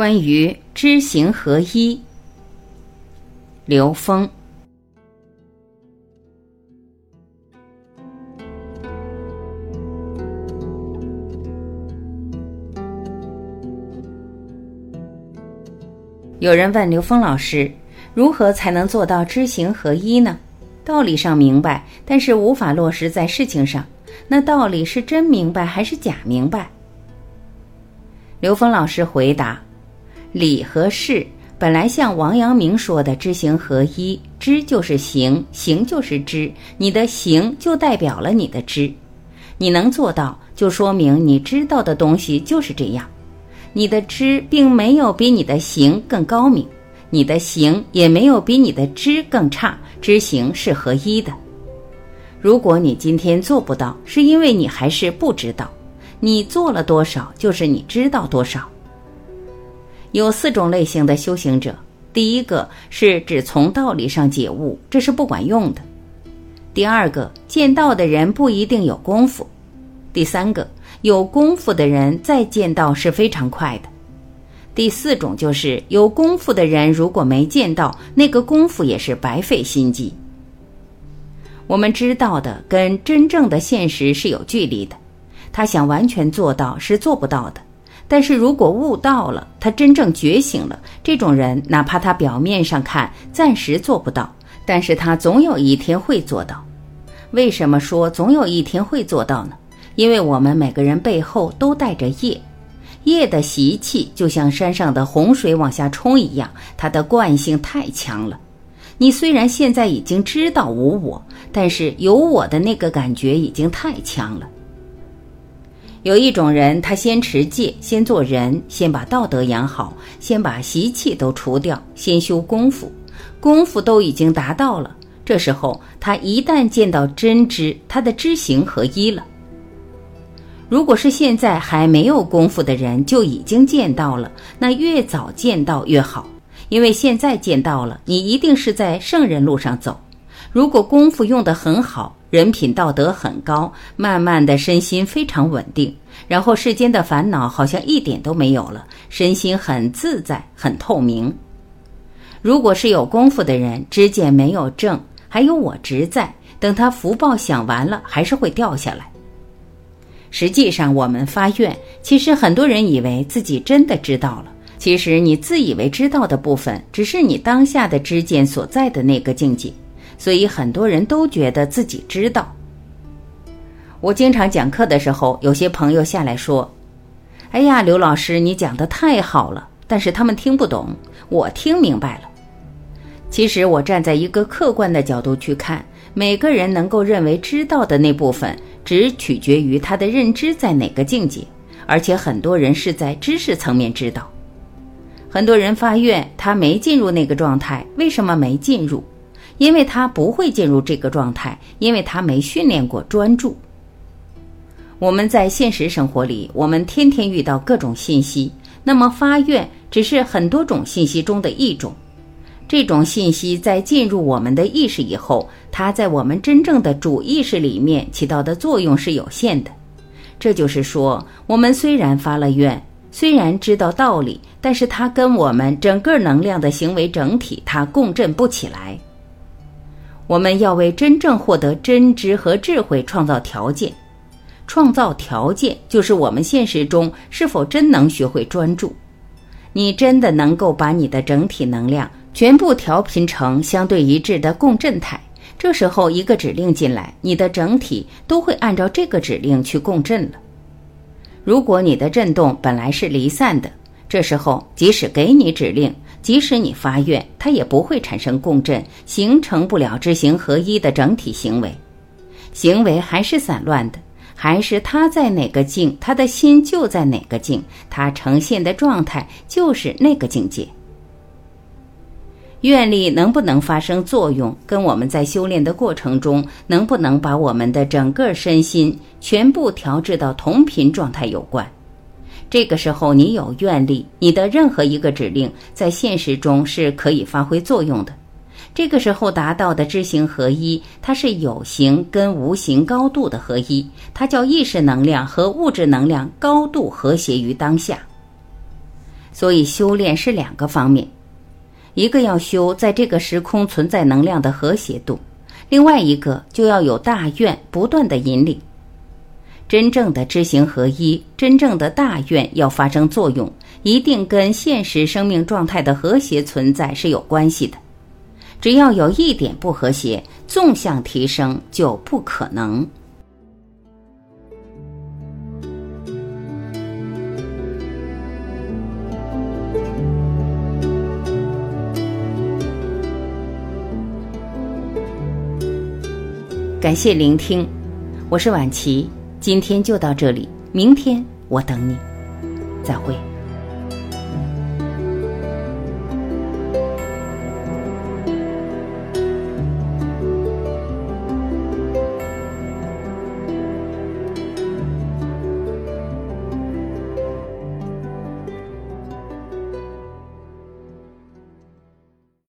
关于知行合一，刘峰。有人问刘峰老师，如何才能做到知行合一呢？道理上明白，但是无法落实在事情上。那道理是真明白还是假明白？刘峰老师回答：理和事本来像王阳明说的“知行合一”，知就是行，行就是知，你的行就代表了你的知。你能做到，就说明你知道的东西就是这样。你的知并没有比你的行更高明，你的行也没有比你的知更差，知行是合一的。如果你今天做不到，是因为你还是不知道；你做了多少，就是你知道多少。有四种类型的修行者：第一个是只从道理上解悟，这是不管用的；第二个，见道的人不一定有功夫；第三个。有功夫的人再见到是非常快的。第四种就是有功夫的人如果没见到，那个功夫也是白费心机。我们知道的跟真正的现实是有距离的，他想完全做到是做不到的。但是如果悟到了，他真正觉醒了，这种人哪怕他表面上看暂时做不到，但是他总有一天会做到。为什么说总有一天会做到呢？因为我们每个人背后都带着业，业的习气就像山上的洪水往下冲一样，它的惯性太强了。你虽然现在已经知道无我，但是有我的那个感觉已经太强了。有一种人，他先持戒，先做人，先把道德养好，先把习气都除掉，先修功夫，功夫都已经达到了。这时候，他一旦见到真知，他的知行合一了。如果是现在还没有功夫的人就已经见到了，那越早见到越好，因为现在见到了，你一定是在圣人路上走。如果功夫用得很好，人品道德很高，慢慢的身心非常稳定，然后世间的烦恼好像一点都没有了，身心很自在、很透明。如果是有功夫的人，知见没有正，还有我执在，等他福报享完了，还是会掉下来。实际上，我们发愿，其实很多人以为自己真的知道了。其实，你自以为知道的部分，只是你当下的知见所在的那个境界。所以，很多人都觉得自己知道。我经常讲课的时候，有些朋友下来说：“哎呀，刘老师，你讲的太好了。”但是他们听不懂，我听明白了。其实，我站在一个客观的角度去看，每个人能够认为知道的那部分。只取决于他的认知在哪个境界，而且很多人是在知识层面知道。很多人发愿，他没进入那个状态，为什么没进入？因为他不会进入这个状态，因为他没训练过专注。我们在现实生活里，我们天天遇到各种信息，那么发愿只是很多种信息中的一种。这种信息在进入我们的意识以后，它在我们真正的主意识里面起到的作用是有限的。这就是说，我们虽然发了愿，虽然知道道理，但是它跟我们整个能量的行为整体，它共振不起来。我们要为真正获得真知和智慧创造条件，创造条件就是我们现实中是否真能学会专注。你真的能够把你的整体能量。全部调频成相对一致的共振态，这时候一个指令进来，你的整体都会按照这个指令去共振了。如果你的振动本来是离散的，这时候即使给你指令，即使你发愿，它也不会产生共振，形成不了知行合一的整体行为，行为还是散乱的，还是他在哪个境，他的心就在哪个境，他呈现的状态就是那个境界。愿力能不能发生作用，跟我们在修炼的过程中能不能把我们的整个身心全部调制到同频状态有关。这个时候，你有愿力，你的任何一个指令在现实中是可以发挥作用的。这个时候达到的知行合一，它是有形跟无形高度的合一，它叫意识能量和物质能量高度和谐于当下。所以修炼是两个方面，一个要修在这个时空存在能量的和谐度，另外一个就要有大愿不断的引领。真正的知行合一，真正的大愿要发生作用，一定跟现实生命状态的和谐存在是有关系的。只要有一点不和谐，纵向提升就不可能。感谢聆听，我是婉琪，今天就到这里，明天我等你，再会。